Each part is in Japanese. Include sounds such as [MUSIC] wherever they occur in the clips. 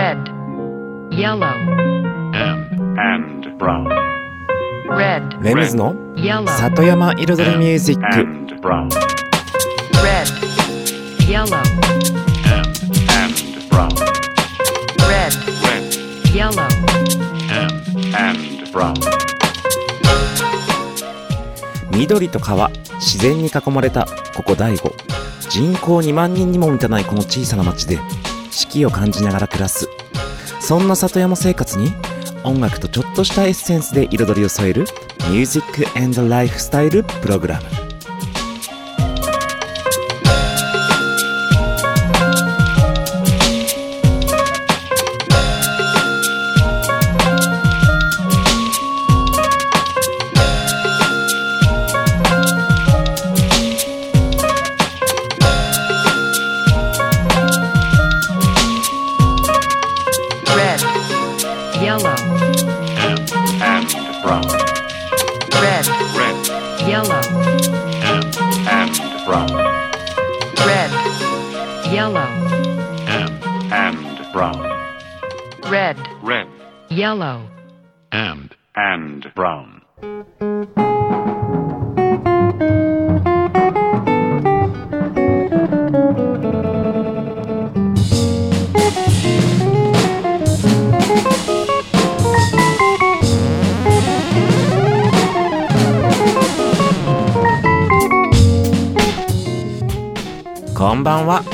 red, yellow, and, and brown, red, レムズの yellow, 里山彩りミュージック and brown, red, yellow, and, and brown, red, red, yellow, and, and brown, 緑と川自然に囲まれたここ大悟人口2万人にも満たないこの小さな町で四季を感じながら暮らす。そんな里山生活に音楽とちょっとしたエッセンスで彩りを添える「ミュージックエンドライフスタイル」プログラム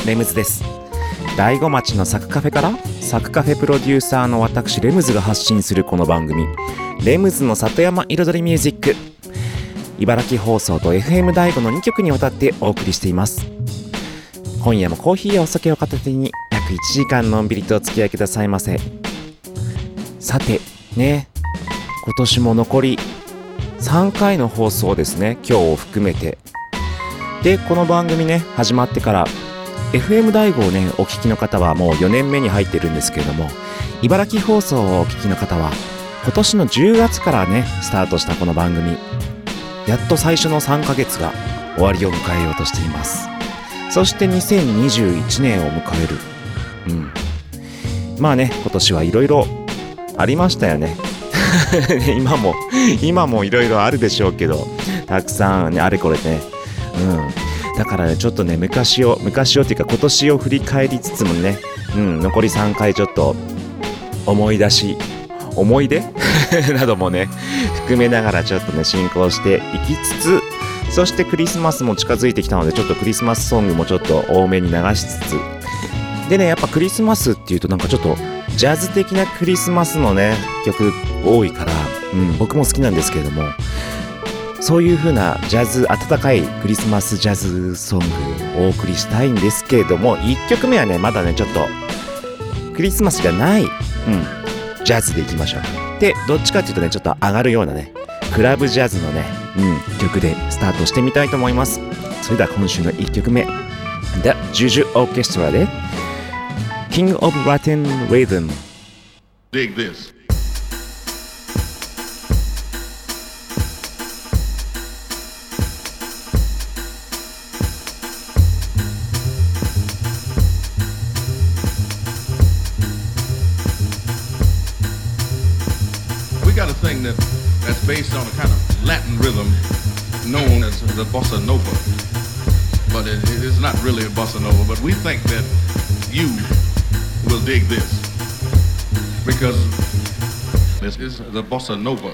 レムズです。大子町のサクカフェからサクカフェプロデューサーの私レムズが発信するこの番組。レムズの里山彩りミュージック。茨城放送と FM 大子の2曲にわたってお送りしています。今夜もコーヒーやお酒を片手に約1時間のんびりとお付き合いくださいませ。さてね今年も残り3回の放送ですね今日を含めて。でこの番組ね始まってから FM 大悟をねお聞きの方はもう4年目に入ってるんですけれども茨城放送をお聞きの方は今年の10月からねスタートしたこの番組やっと最初の3ヶ月が終わりを迎えようとしています。そして2021年を迎える。うん。まあね今年はいろいろありましたよね。[LAUGHS] 今も今もいろいろあるでしょうけどたくさんねあれこれね。うん、だからねちょっとね昔を昔をっていうか今年を振り返りつつもね、うん、残り3回ちょっと思い出し思い出？[LAUGHS] などもね含めながらちょっとね進行していきつつそしてクリスマスも近づいてきたのでちょっとクリスマスソングもちょっと多めに流しつつ。でねやっぱクリスマスっていうとなんかちょっとジャズ的なクリスマスのね曲多いから、うん、僕も好きなんですけれどもそういう風なジャズ、温かいクリスマスジャズソングをお送りしたいんですけれども、1曲目はね、まだね、ちょっと、クリスマスじゃない、うん、ジャズでいきましょう。で、どっちかっていうとね、ちょっと上がるようなね、クラブジャズのね、うん、曲でスタートしてみたいと思います。それでは今週の1曲目、The Juju Orchestra で、King of Latin Rhythm Dig this. Based on a kind of Latin rhythm known as the bossa nova, but it, it is not really a bossa nova. But we think that you will dig this because this is the bossa nova.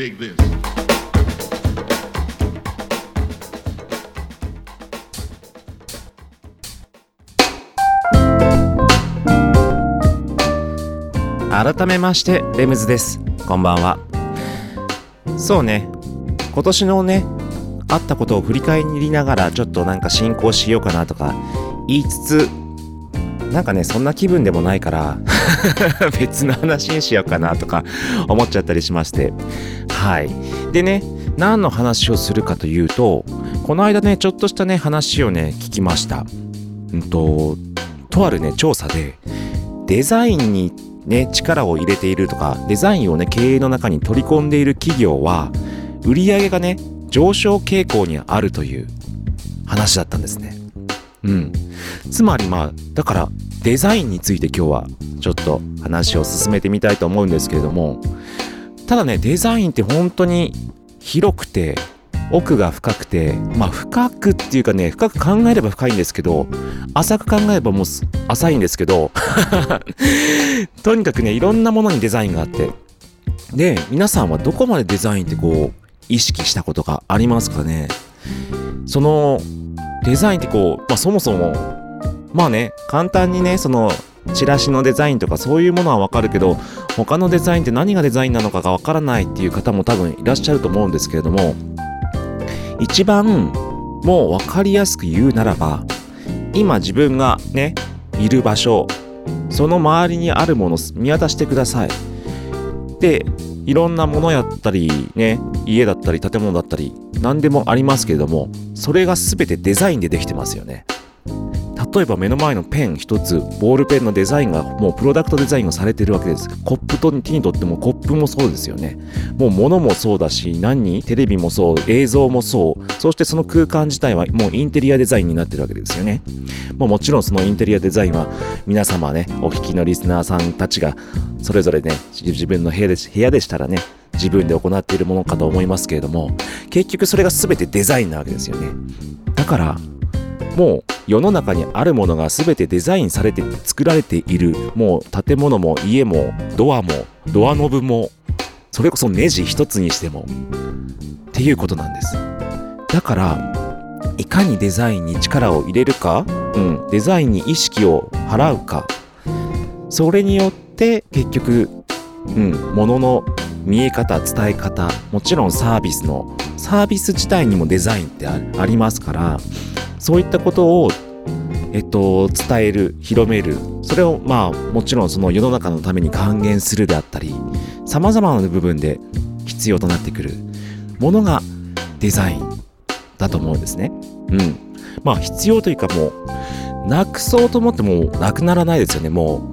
Dig this. 改めましてレムズです。こんばんは。そうね。今年のねあったことを振り返りながらちょっとなんか進行しようかなとか言いつつなんかねそんな気分でもないから [LAUGHS] 別の話にしようかなとか思っちゃったりしまして。はい。でね何の話をするかというとこの間ねちょっとしたね話をね聞きました。うんととあるね調査でデザインにね力を入れているとかデザインをね経営の中に取り込んでいる企業は売り上げがね上昇傾向にあるという話だったんですね。うん。つまりまあだからデザインについて今日はちょっと話を進めてみたいと思うんですけれどもただねデザインって本当に広くて奥が深くてまあ深くっていうかね深く考えれば深いんですけど浅く考えればもう浅いんですけど [LAUGHS] とにかくねいろんなものにデザインがあってで皆さんはどこまでデザインってこう意識したことがありますかね？そのデザインってこう、まあ、そもそもまあね簡単にねそのチラシのデザインとかそういうものはわかるけど他のデザインって何がデザインなのかがわからないっていう方も多分いらっしゃると思うんですけれども一番もう分かりやすく言うならば今自分がねいる場所その周りにあるもの見渡してください。でいろんなものやったりね家だったり建物だったり何でもありますけれどもそれが全てデザインでできてますよね。例えば目の前のペン一つボールペンのデザインがもうプロダクトデザインがされてるわけです。コップと手に取ってもコップもそうですよね。もう物もそうだし何テレビもそう映像もそう。そしてその空間自体はもうインテリアデザインになってるわけですよね。もうもちろんそのインテリアデザインは皆様ねお聞きのリスナーさんたちがそれぞれね自分の部屋で部屋でしたらね自分で行っているものかと思いますけれども結局それが全てデザインなわけですよね。だからもう世の中にあるものが全てデザインされて作られている。もう建物も家もドアもドアノブもそれこそネジ一つにしても。っていうことなんです。だからいかにデザインに力を入れるか、うん、デザインに意識を払うか。それによって結局、うん、物の見え方伝え方もちろんサービスのサービス自体にもデザインってありますからそういったことをえっと、伝える、広める、それをまあもちろんその世の中のために還元するであったり、様々な部分で必要となってくるものがデザインだと思うんですね。うん。まあ必要というかもう、なくそうと思ってもなくならないですよね。も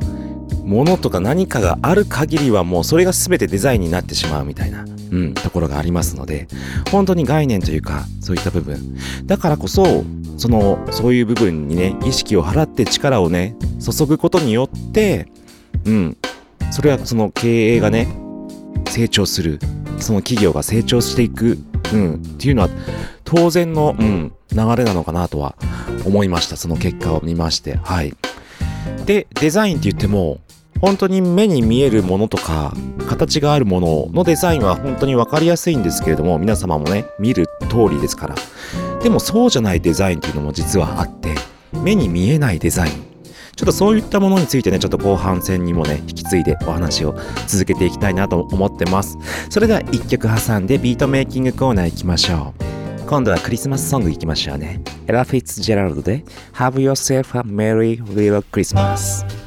う、ものとか何かがある限りはもうそれが全てデザインになってしまうみたいな、うん、ところがありますので、本当に概念というか、そういった部分。だからこそ、その、そういう部分にね、意識を払って力をね、注ぐことによって、うん、それはその経営がね、成長する、その企業が成長していく、うん、っていうのは当然の、うん、流れなのかなとは思いました。その結果を見まして。はい。で、デザインって言っても、本当に目に見えるものとか、形があるもののデザインは本当に分かりやすいんですけれども、皆様もね、見る通りですから。でもそうじゃないデザインっていうのも実はあって、目に見えないデザイン。ちょっとそういったものについてね、ちょっと後半戦にもね、引き継いでお話を続けていきたいなと思ってます。それでは一曲挟んでビートメイキングコーナー行きましょう。今度はクリスマスソング行きましょうね。エラ・フィッツジェラルドで Have Yourself a Merry Little Christmas。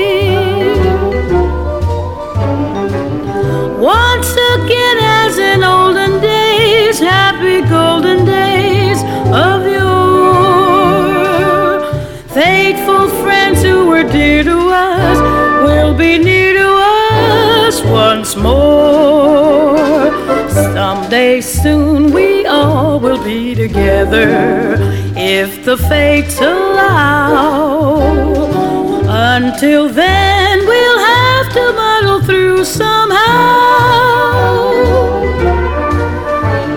Soon we all will be together if the fates allow. Until then, we'll have to muddle through somehow.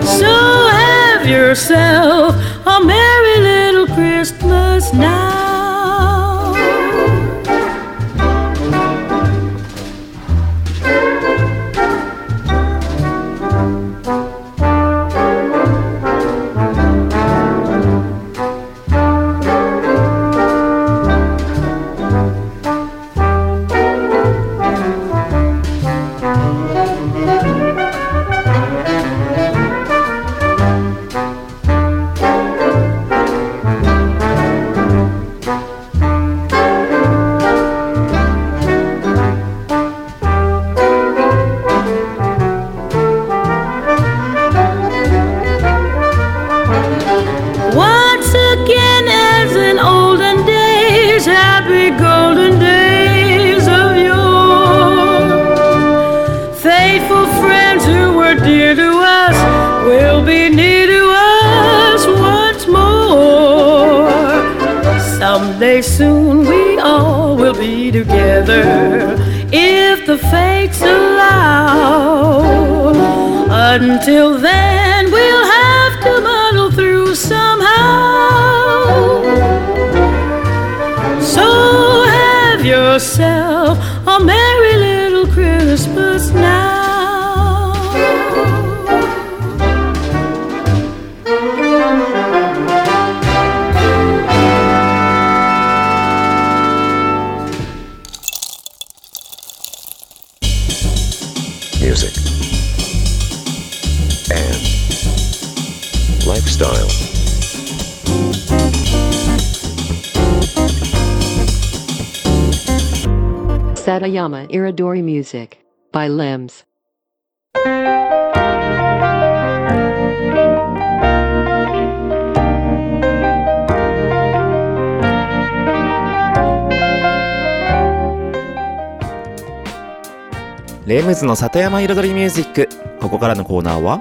So have yourself Iridori Music by Limbs. レムズの里山彩りミュージックここからのコーナーは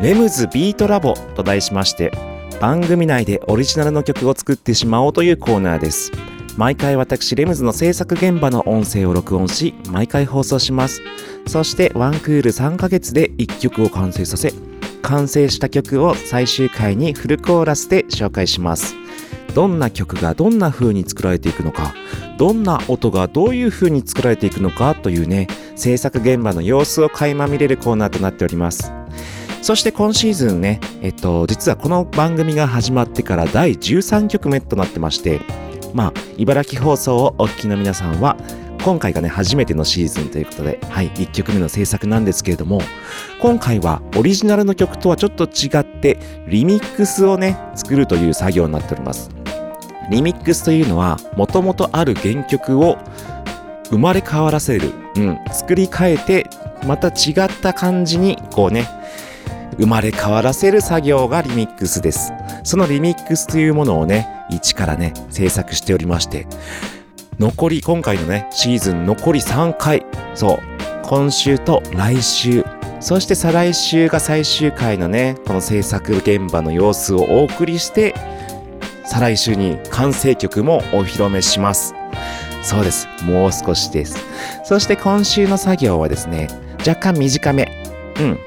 レムズビートラボと題しまして番組内でオリジナルの曲を作ってしまおうというコーナーです毎回私レムズの制作現場の音声を録音し毎回放送します。そしてワンクール3ヶ月で1曲を完成させ完成した曲を最終回にフルコーラスで紹介します。どんな曲がどんな風に作られていくのかどんな音がどういう風に作られていくのかというね制作現場の様子を垣間見れるコーナーとなっております。そして今シーズンね、えっと、実はこの番組が始まってから第13曲目となってまして、まあ、茨城放送をお聞きの皆さんは、今回がね、初めてのシーズンということで、はい、1曲目の制作なんですけれども、今回はオリジナルの曲とはちょっと違って、リミックスをね、作るという作業になっております。リミックスというのは、もともとある原曲を生まれ変わらせる、うん、作り変えて、また違った感じに、こうね、生まれ変わらせる作業がリミックスです。そのリミックスというものをね、一からね、制作しておりまして、残り、今回のね、シーズン残り3回、そう、今週と来週、そして再来週が最終回のね、この制作現場の様子をお送りして、再来週に完成曲もお披露目します。そうです。もう少しです。そして今週の作業はですね、若干短め。うん。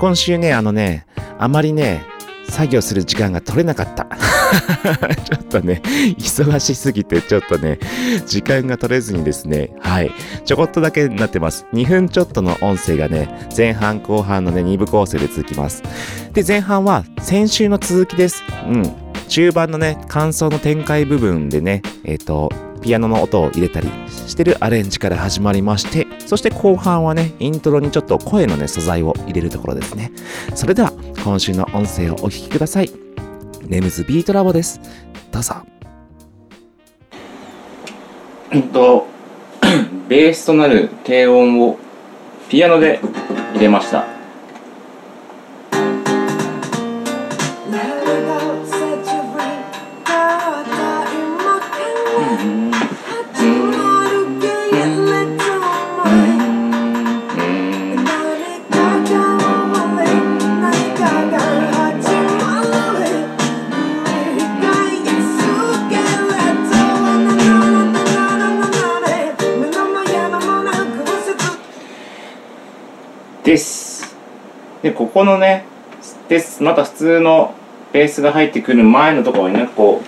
今週ね、あのね、あまりね、作業する時間が取れなかった。[LAUGHS] ちょっとね、忙しすぎて、ちょっとね、時間が取れずにですね、はい、ちょこっとだけになってます。2分ちょっとの音声がね、前半後半のね、2部構成で続きます。で、前半は先週の続きです。うん。中盤のね、感想の展開部分でね、えっ、と、ピアノの音を入れたりしてるアレンジから始まりまして、そして後半はね、イントロにちょっと声のね、素材を入れるところですね。それでは、今週の音声をお聞きください。ネムズビートラボです。どうぞ。うんと、[CLEARS THROAT] ベースとなる低音をピアノで入れました。で、ここのね、で。また普通のベースが入ってくる前のところにね、こ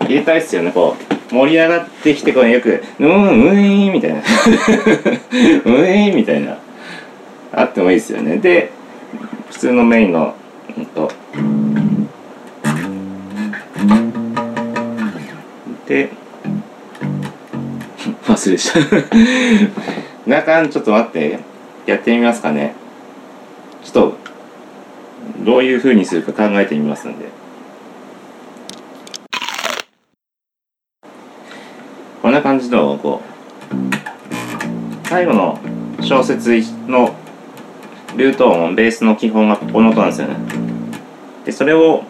う、入れたいっすよね、こう。盛り上がってきて、こうよく、うん、うーん、みたいな。[LAUGHS] うーん、みたいな。あってもいいですよね。で、普通のメインの、うんと、で、[LAUGHS] 忘れした。[LAUGHS] 中ちょっと待って。やってみますかね。ょっと、どういう風にするか考えてみますんで。こんな感じの、こう、最後の小節のルート音、ベースの基本がこの音なんですよね。で、それを、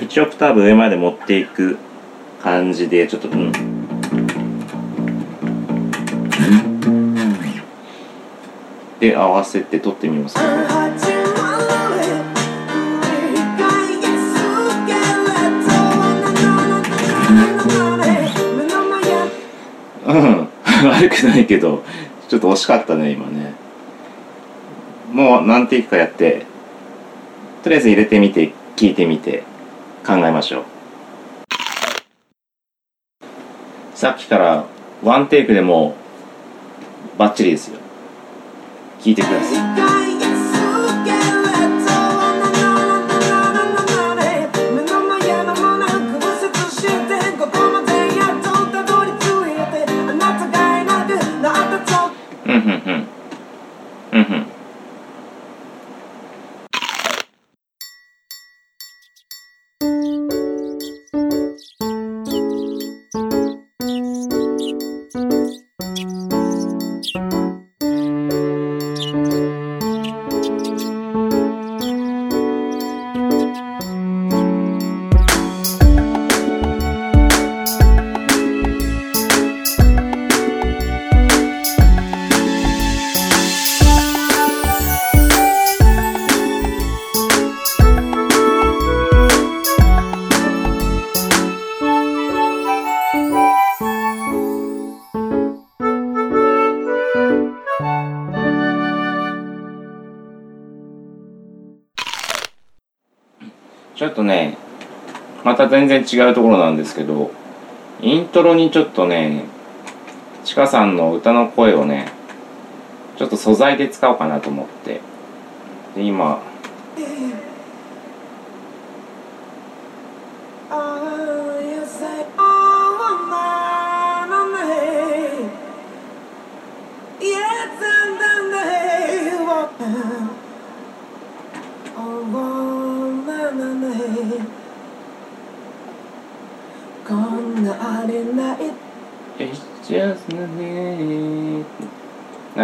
1オクターブ上まで持っていく感じで、ちょっと、うん。合わせて撮ってみます、うん。悪くないけどちょっと惜しかったね今ね。もう何テイクかやってとりあえず入れてみて聞いてみて考えましょう。さっきからワンテイクでもバッチリですよ。聞いてください。ちょっとねまた全然違うところなんですけどイントロにちょっとねちかさんの歌の声をねちょっと素材で使おうかなと思って。で今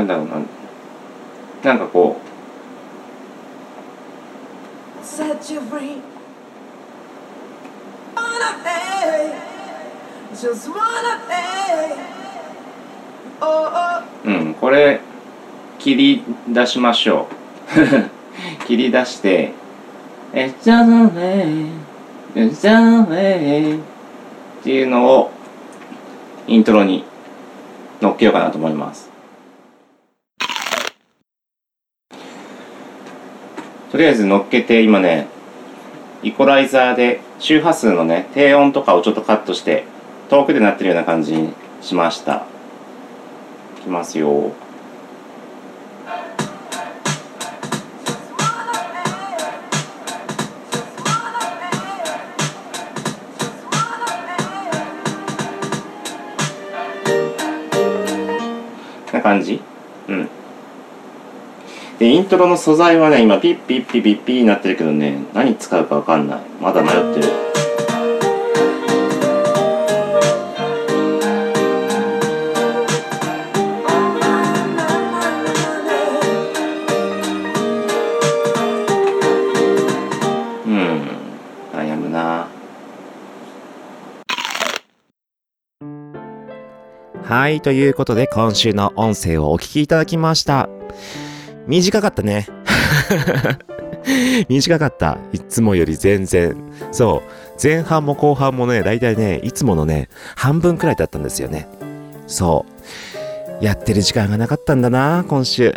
なんだろうな、なんかこう、うん、これ、切り出しましょう。[LAUGHS] 切り出して、It's just a way, it's っていうのを、イントロにのっけようかなと思います。りあえず乗っけて今ねイコライザーで周波数のね低音とかをちょっとカットして遠くで鳴ってるような感じにしました。いきますよ。な感じ？うん。でイントロの素材はね今ピッピッピピッピになってるけどね何使うかわかんない。まだ迷ってる。うん。悩むな。はい、ということで今週の音声をお聞きいただきました。短かったね。[LAUGHS] 短かった。いつもより全然。そう。前半も後半もね、だいたいね、いつものね、半分くらいだったんですよね。そう。やってる時間がなかったんだな、今週。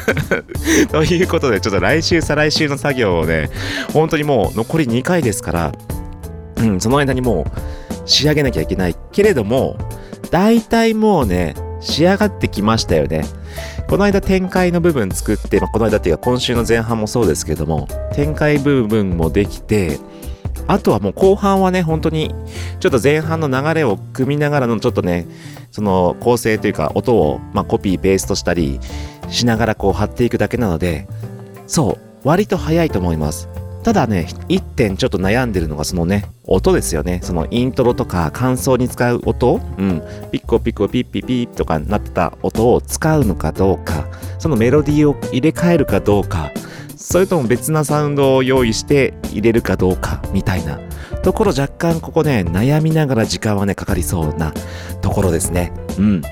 [LAUGHS] ということで、ちょっと来週、再来週の作業をね、本当にもう残り2回ですから、うん、その間にもう仕上げなきゃいけないけれども、大体もうね、仕上がってきましたよね。この間展開の部分作って、まあ、この間っていうか今週の前半もそうですけども、展開部分もできて、あとはもう後半はね、本当に、ちょっと前半の流れを組みながらのちょっとね、その構成というか音を、まあ、コピー、ペーストしたりしながらこう貼っていくだけなので、そう、割と早いと思います。ただね、一点ちょっと悩んでるのがそのね、音ですよね。そのイントロとか感想に使う音うん。ピッコピッコピッピピッとかなってた音を使うのかどうか、そのメロディーを入れ替えるかどうか、それとも別なサウンドを用意して入れるかどうか、みたいなところ若干ここね、悩みながら時間はね、かかりそうなところですね。うん。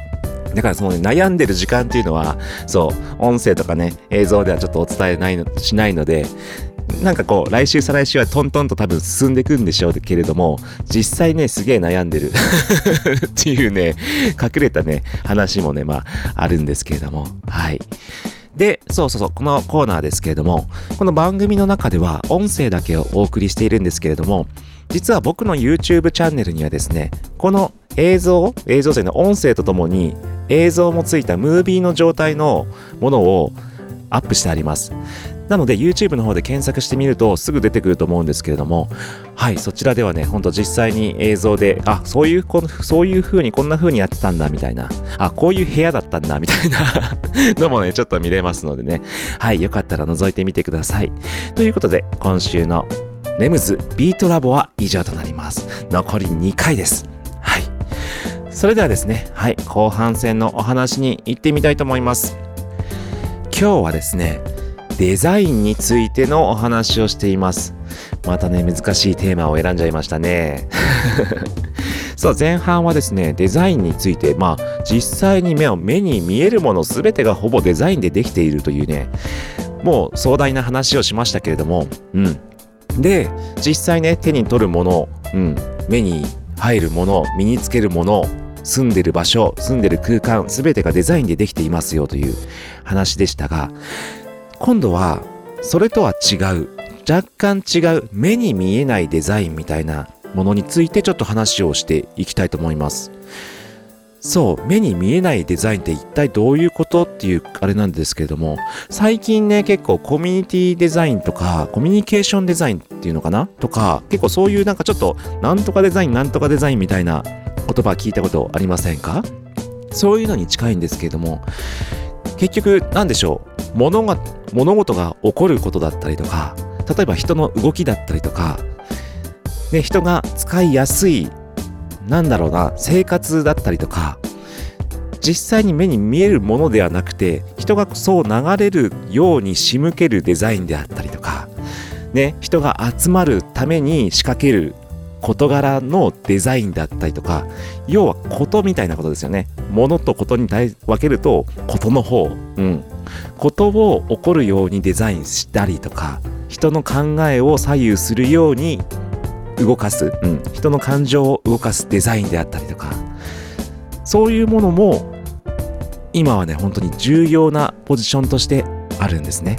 だからその、ね、悩んでる時間っていうのは、そう、音声とかね、映像ではちょっとお伝えないしないので、なんかこう、来週再来週はトントンと多分進んでいくんでしょうけれども、実際ね、すげえ悩んでる [LAUGHS] っていうね、隠れたね、話もね、まあ、あるんですけれども、はい。で、そうそうそう、このコーナーですけれども、この番組の中では音声だけをお送りしているんですけれども、実は僕の YouTube チャンネルにはですね、この映像、映像性の音声とともに映像もついたムービーの状態のものをアップしてあります。なので YouTube の方で検索してみるとすぐ出てくると思うんですけれども、はい、そちらではね、ほんと実際に映像で、あ、そういうこの、そういう風にこんな風にやってたんだみたいな、あ、こういう部屋だったんだみたいな [LAUGHS] のもね、ちょっと見れますのでね、はい、よかったら覗いてみてください。ということで、今週のレムズビートラボは以上となります。残り2回です。はい。それではですね、はい、後半戦のお話に行ってみたいと思います。今日はですね、デザインについてのお話をしています。またね、難しいテーマを選んじゃいましたね。[LAUGHS] そう、前半はですね、デザインについて、まあ、実際に目を、目に見えるもの全てがほぼデザインでできているというね、もう壮大な話をしましたけれども、うん。で、実際ね、手に取るもの、うん、目に入るもの、身につけるもの、住んでる場所、住んでる空間、全てがデザインでできていますよという話でしたが、今度は、それとは違う、若干違う目に見えないデザインみたいなものについてちょっと話をしていきたいと思います。そう、目に見えないデザインって一体どういうことっていうあれなんですけれども、最近ね、結構コミュニティデザインとか、コミュニケーションデザインっていうのかな？とか、結構そういうなんかちょっと、なんとかデザイン、なんとかデザインみたいな言葉聞いたことありませんか？そういうのに近いんですけれども、結局、なんでしょう、物が、物事が起こることだったりとか、例えば人の動きだったりとか、ね、人が使いやすいなんだろうな、生活だったりとか、実際に目に見えるものではなくて、人がそう流れるように仕向けるデザインであったりとか、ね、人が集まるために仕掛ける事柄のデザインだったりとか、要はことみたいなことですよね。ものとことに分けると、ことの方。うん。ことを起こるようにデザインしたりとか、人の考えを左右するように動かす、うん、人の感情を動かすデザインであったりとかそういうものも今はね本当に重要なポジションとしてあるんですね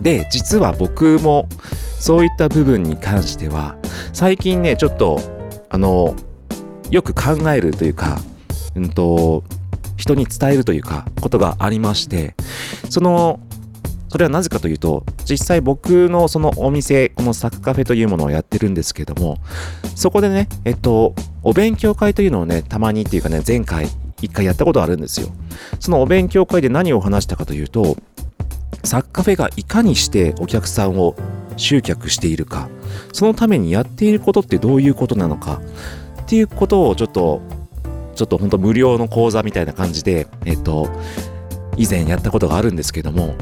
で実は僕もそういった部分に関しては最近ねちょっとあのよく考えるというかうんと人に伝えるというかことがありましてそのそれはなぜかというと、実際僕のそのお店、このサクカフェというものをやってるんですけども、そこでね、えっと、お勉強会というのをね、たまにっていうかね、前回一回やったことあるんですよ。そのお勉強会で何を話したかというと、サクカフェがいかにしてお客さんを集客しているか、そのためにやっていることってどういうことなのか、っていうことをちょっと、ちょっと本当無料の講座みたいな感じで、えっと、以前やったことがあるんですけども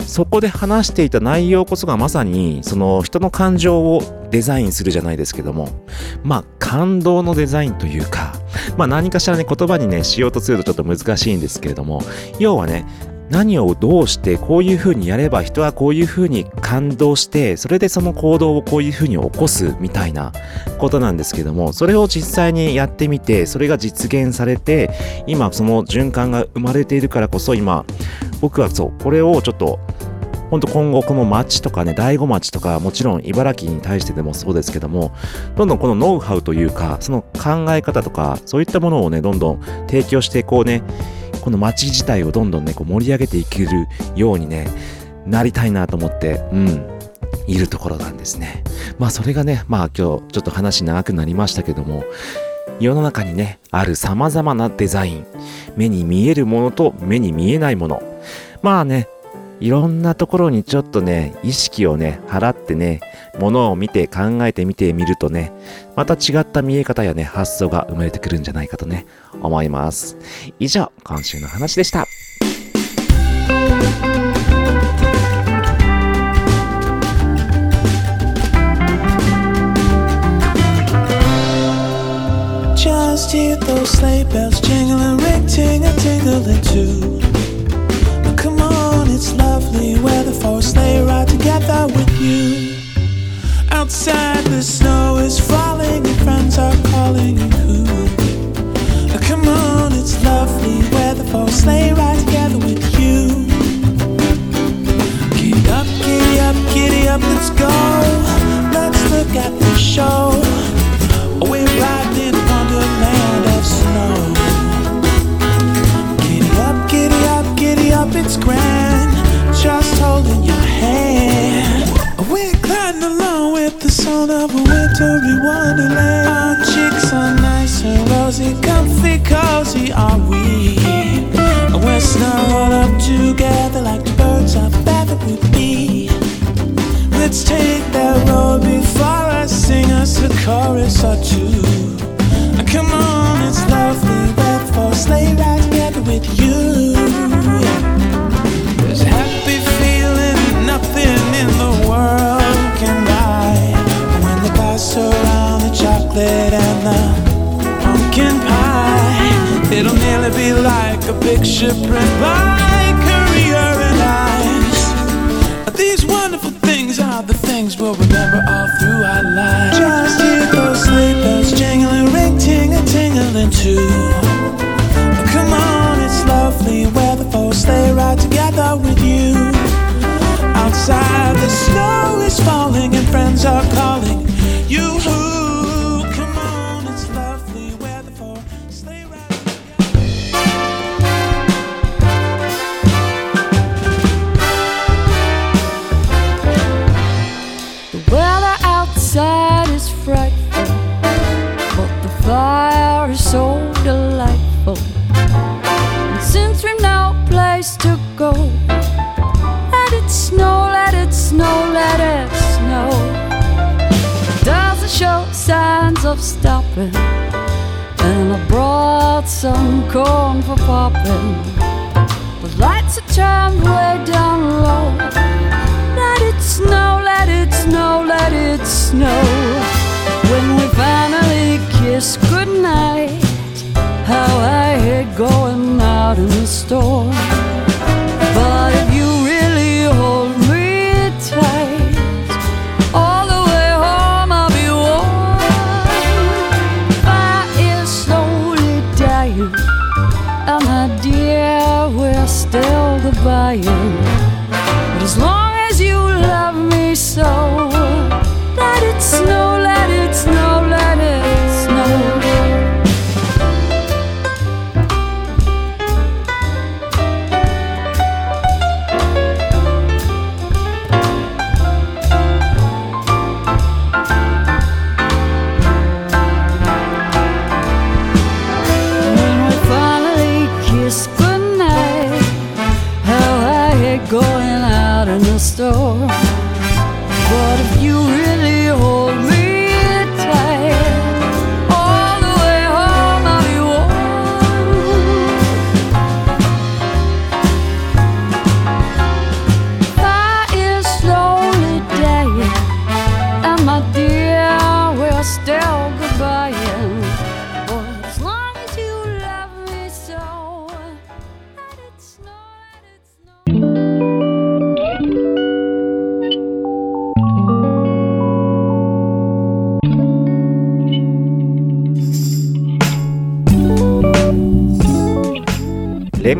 そこで話していた内容こそがまさにその人の感情をデザインするじゃないですけどもまあ感動のデザインというかまあ何かしらね言葉にねしようとするとちょっと難しいんですけれども要はね何をどうしてこういう風にやれば人はこういう風に感動してそれでその行動をこういう風に起こすみたいなことなんですけどもそれを実際にやってみてそれが実現されて今その循環が生まれているからこそ今僕はそうこれをちょっと本当今後この町とかね、大子町とか、もちろん茨城に対してでもそうですけども、どんどんこのノウハウというか、その考え方とか、そういったものをね、どんどん提供してい、こうね、この町自体をどんどんね、こう盛り上げていけるようにね、なりたいなと思って、うん、いるところなんですね。まあそれがね、まあ今日ちょっと話長くなりましたけども、世の中にね、ある様々なデザイン、目に見えるものと目に見えないもの。まあね、いろんなところにちょっとね、意識をね、払ってね、ものを見て考えてみてみるとね、また違った見え方やね、発想が生まれてくるんじゃないかとね、思います。以上、今週の話でした。Just hear those sleigh bells jingling, ring, ting a tingling too. heaven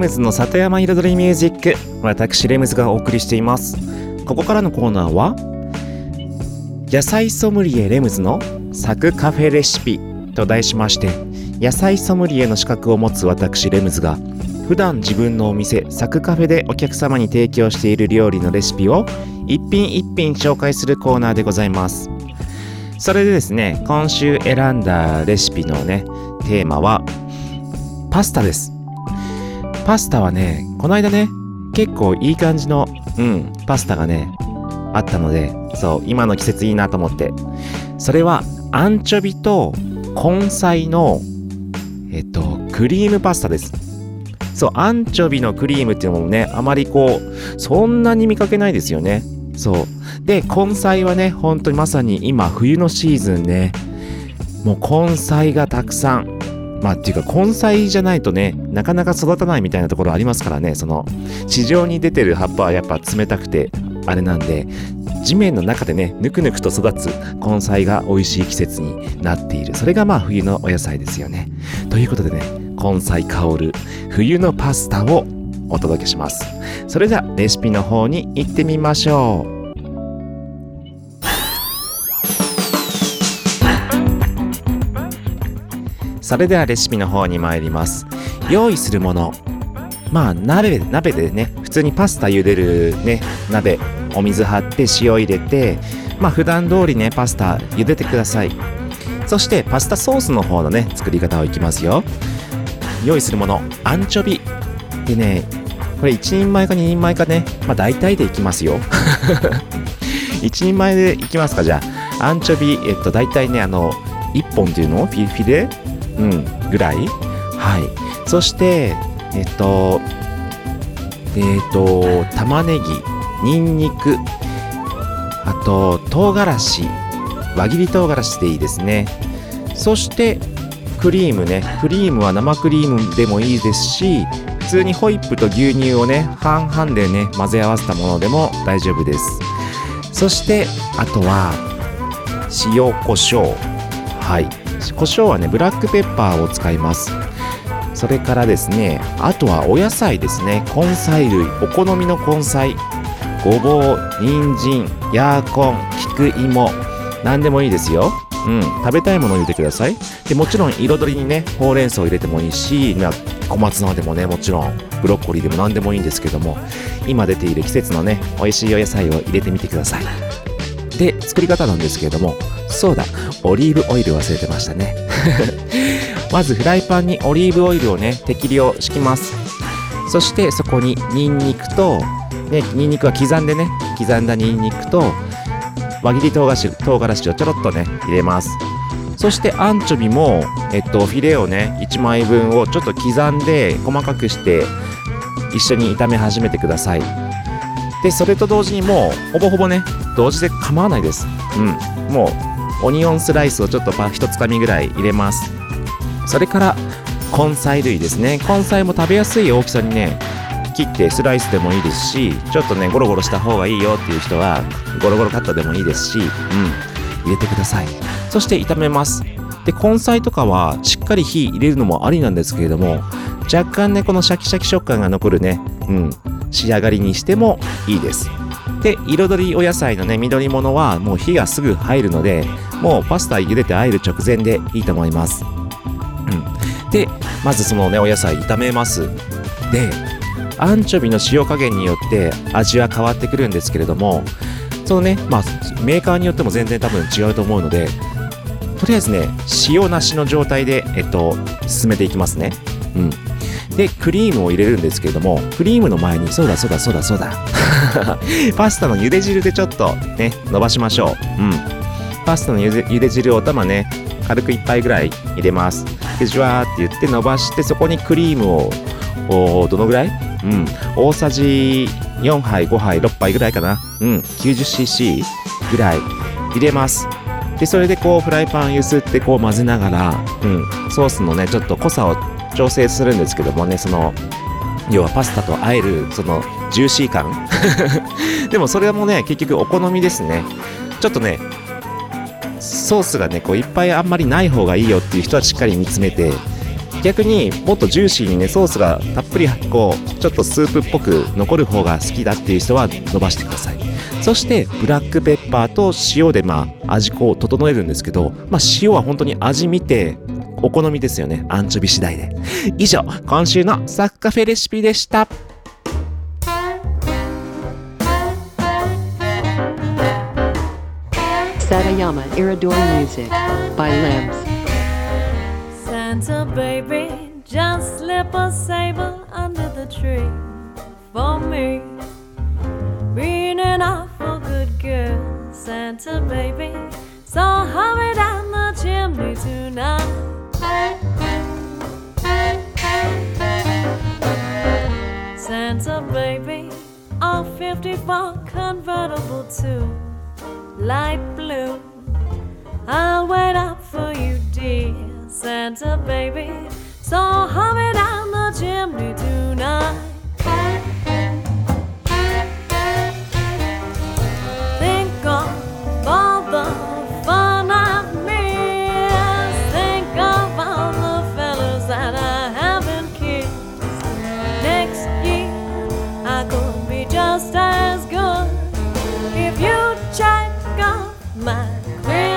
ムズの里山彩りミュージック私レムズがお送りしています。ここからのコーナーは野菜ソムリエレムズのサクカフェレシピと題しまして野菜ソムリエの資格を持つ私レムズが普段自分のお店サクカフェでお客様に提供している料理のレシピを一品一品紹介するコーナーでございます。それでですね今週選んだレシピのねテーマはパスタです。パスタはね、この間ね、結構いい感じの、うん、パスタがね、あったので、そう、今の季節いいなと思って。それは、アンチョビと根菜の、えっと、クリームパスタです。そう、アンチョビのクリームっていうのもね、あまりこう、そんなに見かけないですよね。そう。で、根菜はね、本当にまさに今、冬のシーズンね、もう根菜がたくさん。まあっていうか根菜じゃないとねなかなか育たないみたいなところありますからねその地上に出てる葉っぱはやっぱ冷たくてあれなんで地面の中でねぬくぬくと育つ根菜が美味しい季節になっている。それがまあ冬のお野菜ですよね。ということでね根菜香る冬のパスタをお届けします。それではレシピの方に行ってみましょう。それではレシピの方に参ります。用意するもの。まあ鍋鍋でね普通にパスタ茹でるね鍋お水張って塩入れてまあ普段通りねパスタ茹でてください。そしてパスタソースの方のね作り方をいきますよ。用意するもの。アンチョビ。でねこれ1人前か2人前かねまあ大体でいきますよ。[LAUGHS] 1人前でいきますかじゃあ。アンチョビえっと大体ねあの1本っていうの？フィフィレ？うん、ぐらい？はい。そして、えっと、えっと、玉ねぎ、にんにく、あと、唐辛子、輪切り唐辛子でいいですね。そして、クリームね。クリームは生クリームでもいいですし、普通にホイップと牛乳をね、半々でね、混ぜ合わせたものでも大丈夫です。そして、あとは、塩コショウ。はい。胡椒はねブラックペッパーを使います。それからですねあとはお野菜ですね。根菜類お好みの根菜。ごぼう人参ヤーコン菊芋。何でもいいですよ。うん、食べたいものを入れてください。でもちろん彩りにねほうれん草を入れてもいいし、まあ、小松菜でもねもちろんブロッコリーでも何でもいいんですけども今出ている季節のね美味しいお野菜を入れてみてください。作り方なんですけれども。そうだオリーブオイル忘れてましたね。[LAUGHS] まずフライパンにオリーブオイルをね適量敷きます。そしてそこにニンニクとねニンニクは刻んでね刻んだニンニクと輪切り唐辛子唐辛子をちょろっとね入れます。そしてアンチョビも、えっと、フィレをね1枚分をちょっと刻んで細かくして一緒に炒め始めてください。でそれと同時にもうほぼほぼね同時で構わないです。うん。もうオニオンスライスをちょっとパ一つかみぐらい入れます。それから根菜類ですね。根菜も食べやすい大きさにね切ってスライスでもいいですしちょっとねゴロゴロした方がいいよっていう人はゴロゴロカットでもいいですしうん。入れてください。そして炒めます。で根菜とかはしっかり火入れるのもありなんですけれども若干ねこのシャキシャキ食感が残るね。うん。仕上がりにしてもいいです。で彩りお野菜のね緑物はもう火がすぐ入るのでもうパスタ茹でて和える直前でいいと思います。うん。でまずそのねお野菜炒めます。でアンチョビの塩加減によって味は変わってくるんですけれどもそのねまあメーカーによっても全然多分違うと思うのでとりあえずね塩なしの状態でえっと進めていきますね。うん。でクリームを入れるんですけれどもクリームの前にそうだそうだそうだそうだ。[LAUGHS] パスタの茹で汁でちょっとね伸ばしましょう。うん。パスタのゆで茹で汁をお玉ね軽く1杯ぐらい入れます。でジュワーって言って伸ばしてそこにクリームをおどのぐらい？うん。大さじ4杯5杯6杯ぐらいかな。うん。90cc ぐらい入れます。でそれでこうフライパン揺すってこう混ぜながら、うん、ソースのねちょっと濃さを調整するんですけどもねその要はパスタと和えるそのジューシー感。[LAUGHS] でもそれもね結局お好みですね。ちょっとねソースがねこういっぱいあんまりない方がいいよっていう人はしっかり煮詰めて逆にもっとジューシーにねソースがたっぷりこうちょっとスープっぽく残る方が好きだっていう人は伸ばしてください。そしてブラックペッパーと塩でまあ味こう整えるんですけど、まあ、塩は本当に味見てお好みですよねアンチョビ次第で以上今週のサッカフェレシピでした Satayama Iridori Music by Limbs. Santa baby, just slip a sable under the tree for me. Being an awful good girl, Santa baby. So hurry down the chimney tonight. Santa baby, a 54 convertible to light blue. I'll wait up for you, dear Santa baby. So hurry down the chimney tonight.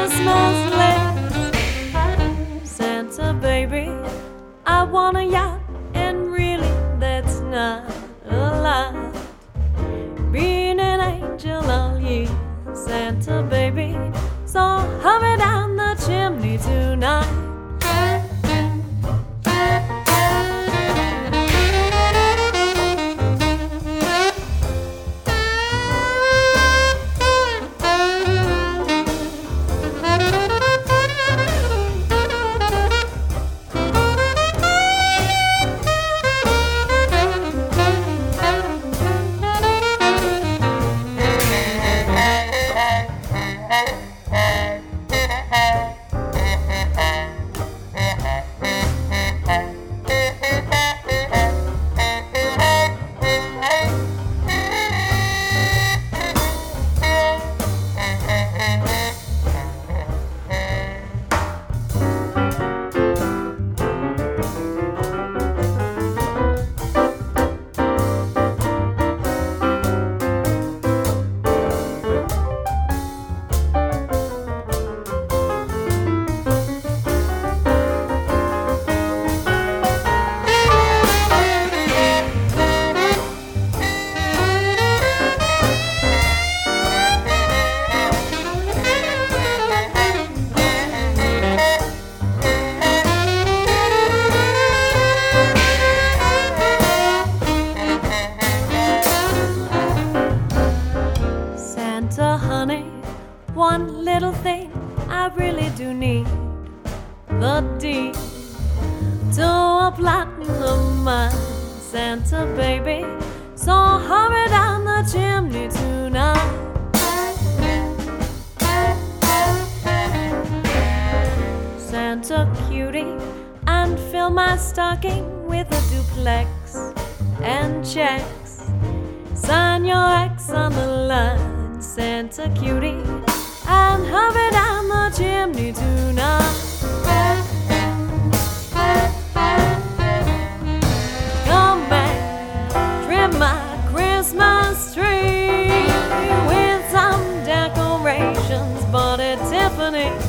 Christmas. Santa baby, I want a yacht, and really that's not a lot. Being an angel all year, Santa baby. So hurry down one little thing I really do need the deed to a platinum mine. Santa baby, so hurry down the chimney tonight. Santa cutie, and fill my stocking with a duplex and checks. Sign your X on the line, Santa cutie, and hurry down the chimney tonight. Come back, trim my Christmas tree with some decorations, bought at Tiffany.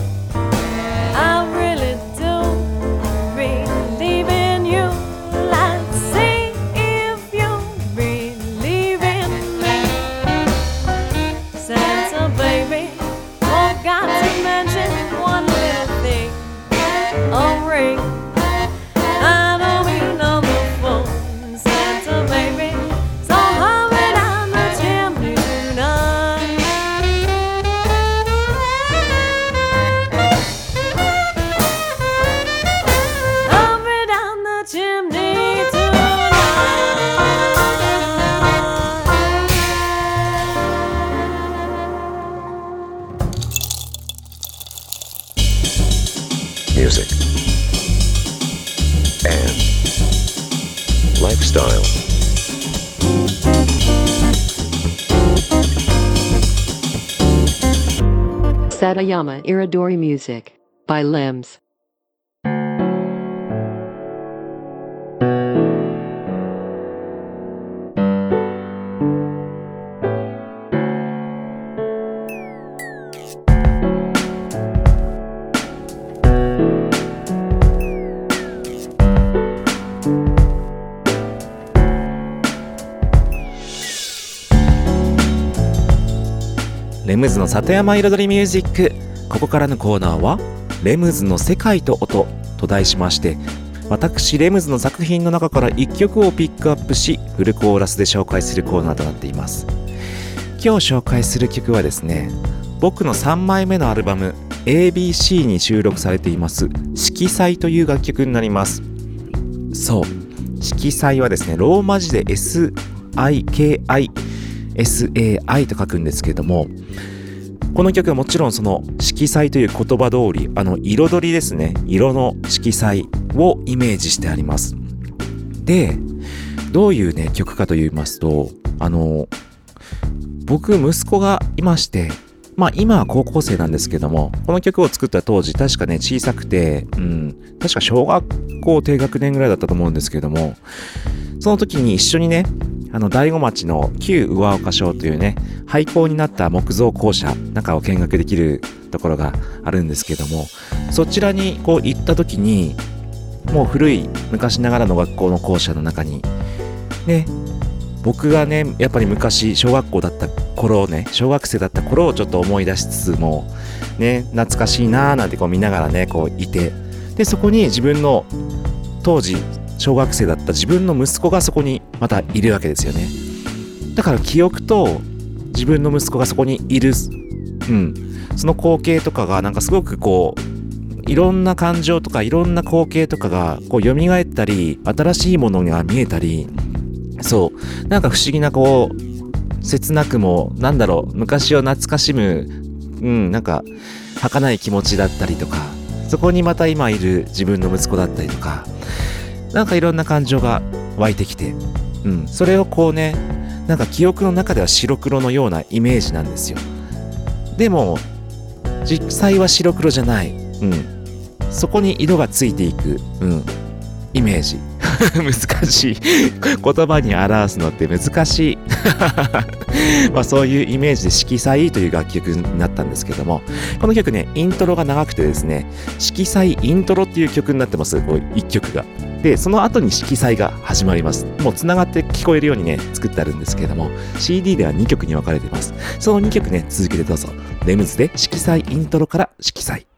Satayama Iridori Music by Limbs. の里山彩りミュージック。ここからのコーナーは「レムズの世界と音」と題しまして私レムズの作品の中から1曲をピックアップしフルコーラスで紹介するコーナーとなっています。今日紹介する曲はですね僕の3枚目のアルバム ABC に収録されています「色彩」という楽曲になります。そう色彩はですねローマ字で SIKI SAI と書くんですけどもこの曲はもちろんその色彩という言葉通りあの彩りですね。色の色彩をイメージしてあります。でどういうね曲かと言いますとあの僕息子がいましてまあ今は高校生なんですけどもこの曲を作った当時確かね小さくてうん確か小学校低学年ぐらいだったと思うんですけどもその時に一緒にねあの、大子町の旧上岡省というね、廃校になった木造校舎なんかを見学できるところがあるんですけども、そちらにこう行った時に、もう古い昔ながらの学校の校舎の中に、ね、僕がね、やっぱり昔小学校だった頃ね、小学生だった頃をちょっと思い出しつつも、ね、懐かしいなーなんてこう見ながらね、こういて、で、そこに自分の当時小学生だった自分の息子がそこにまたいるわけですよね。だから記憶と自分の息子がそこにいる、うん、その光景とかがなんかすごくこう、いろんな感情とかいろんな光景とかがこう蘇ったり、新しいものが見えたり、そう、なんか不思議なこう、切なくも、なんだろう、昔を懐かしむ、うん、なんか、儚い気持ちだったりとか、そこにまた今いる自分の息子だったりとか、なんかいろんな感情が湧いてきて、うん、それをこうね、なんか記憶の中では白黒のようなイメージなんですよ。でも、実際は白黒じゃない。うん。そこに色がついていく、うん。イメージ。[LAUGHS] 難しい。言葉に表すのって難しい。[LAUGHS] まあそういうイメージで色彩という楽曲になったんですけども、この曲ね、イントロが長くてですね、色彩イントロっていう曲になってます、こう一曲が。で、その後に色彩が始まります。もう繋がって聞こえるようにね、作ってあるんですけれども、CD では2曲に分かれています。その2曲ね、続けてどうぞ。レムズで色彩イントロから色彩。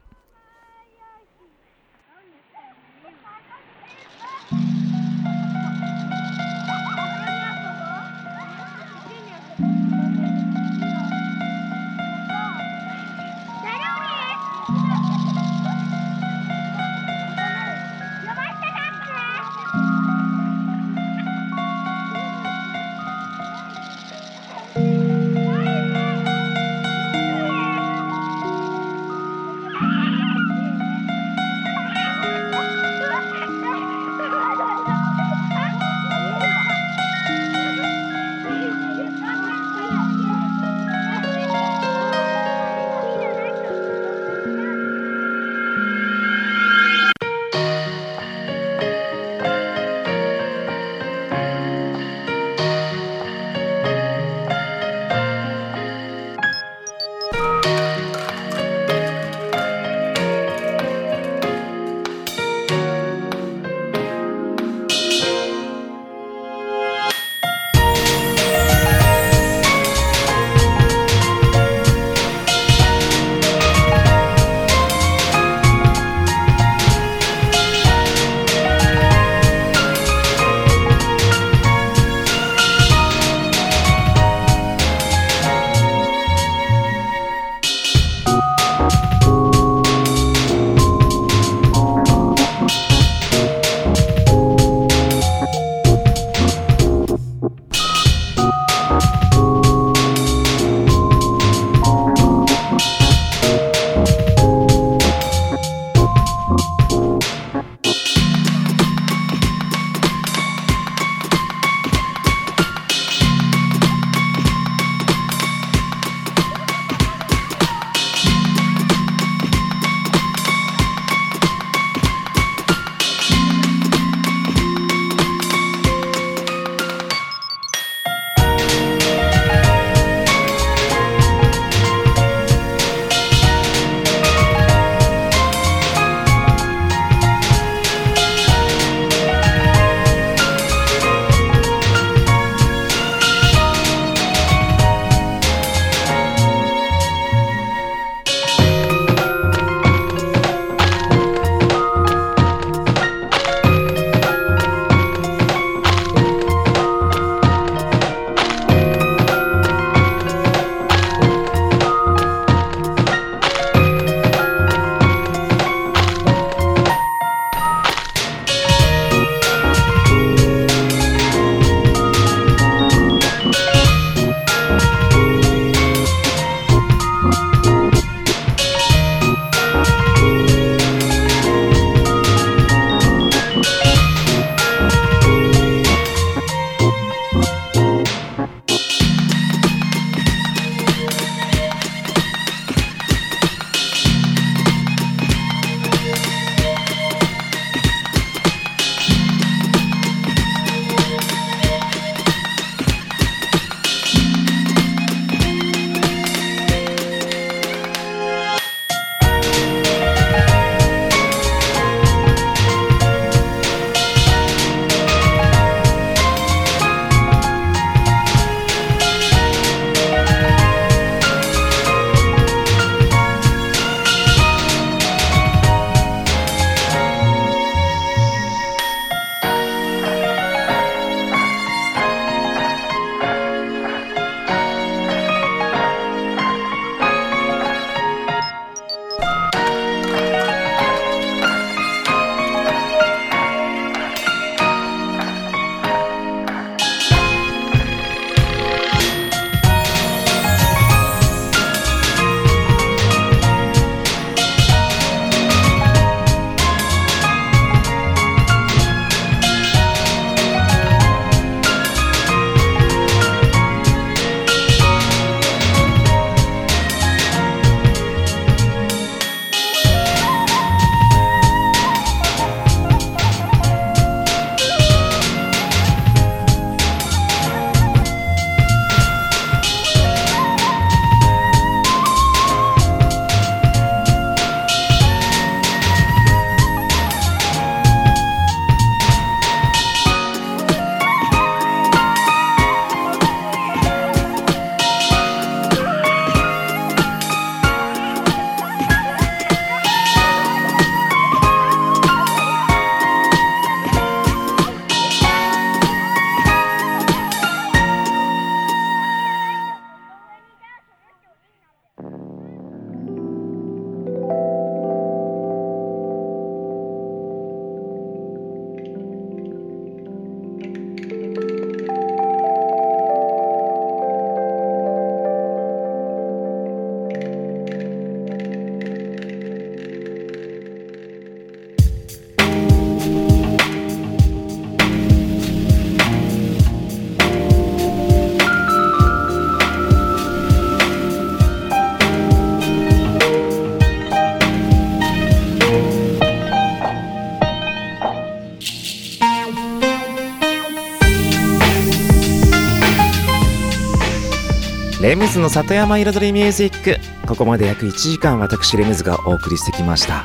の里山彩りミュージック。ここまで約1時間私レムズがお送りしてきました。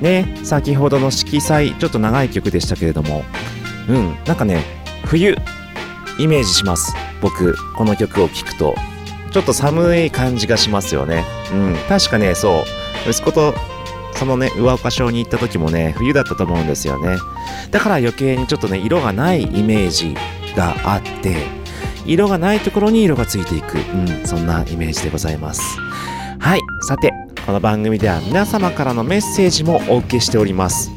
ね先ほどの色彩ちょっと長い曲でしたけれども。うんなんかね冬イメージします。僕この曲を聴くと。ちょっと寒い感じがしますよね。うん確かねそう。息子とそのね上岡小に行った時もね冬だったと思うんですよね。だから余計にちょっとね色がないイメージがあって。色がないところに色がついていく、うん、そんなイメージでございます。はいさてこの番組では皆様からのメッセージもお受けしております。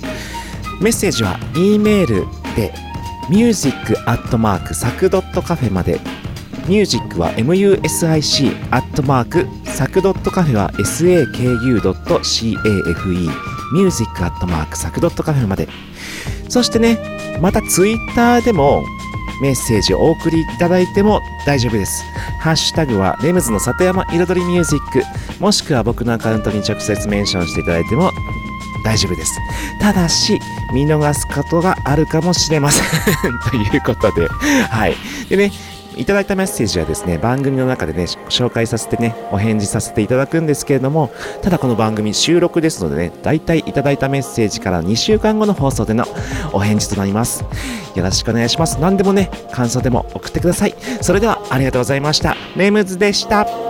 メッセージは E メールで music アットマークサクドットカフェまで。ミュージックは music アットマークサクドットカフェは saku.cafe ミュージックアットマークサクドットカフェまで。そしてねまたツイッターでもメッセージをお送りいただいても大丈夫です。ハッシュタグはレムズの里山彩りミュージックもしくは僕のアカウントに直接メンションしていただいても大丈夫です。ただし、見逃すことがあるかもしれません。[LAUGHS] ということで、はい。でね、いただいたメッセージはですね、番組の中でね、紹介させてね、お返事させていただくんですけれども、ただこの番組収録ですのでね、大体いただいたメッセージから2週間後の放送でのお返事となります。よろしくお願いします。何でもね、感想でも送ってください。それではありがとうございました。レムズでした。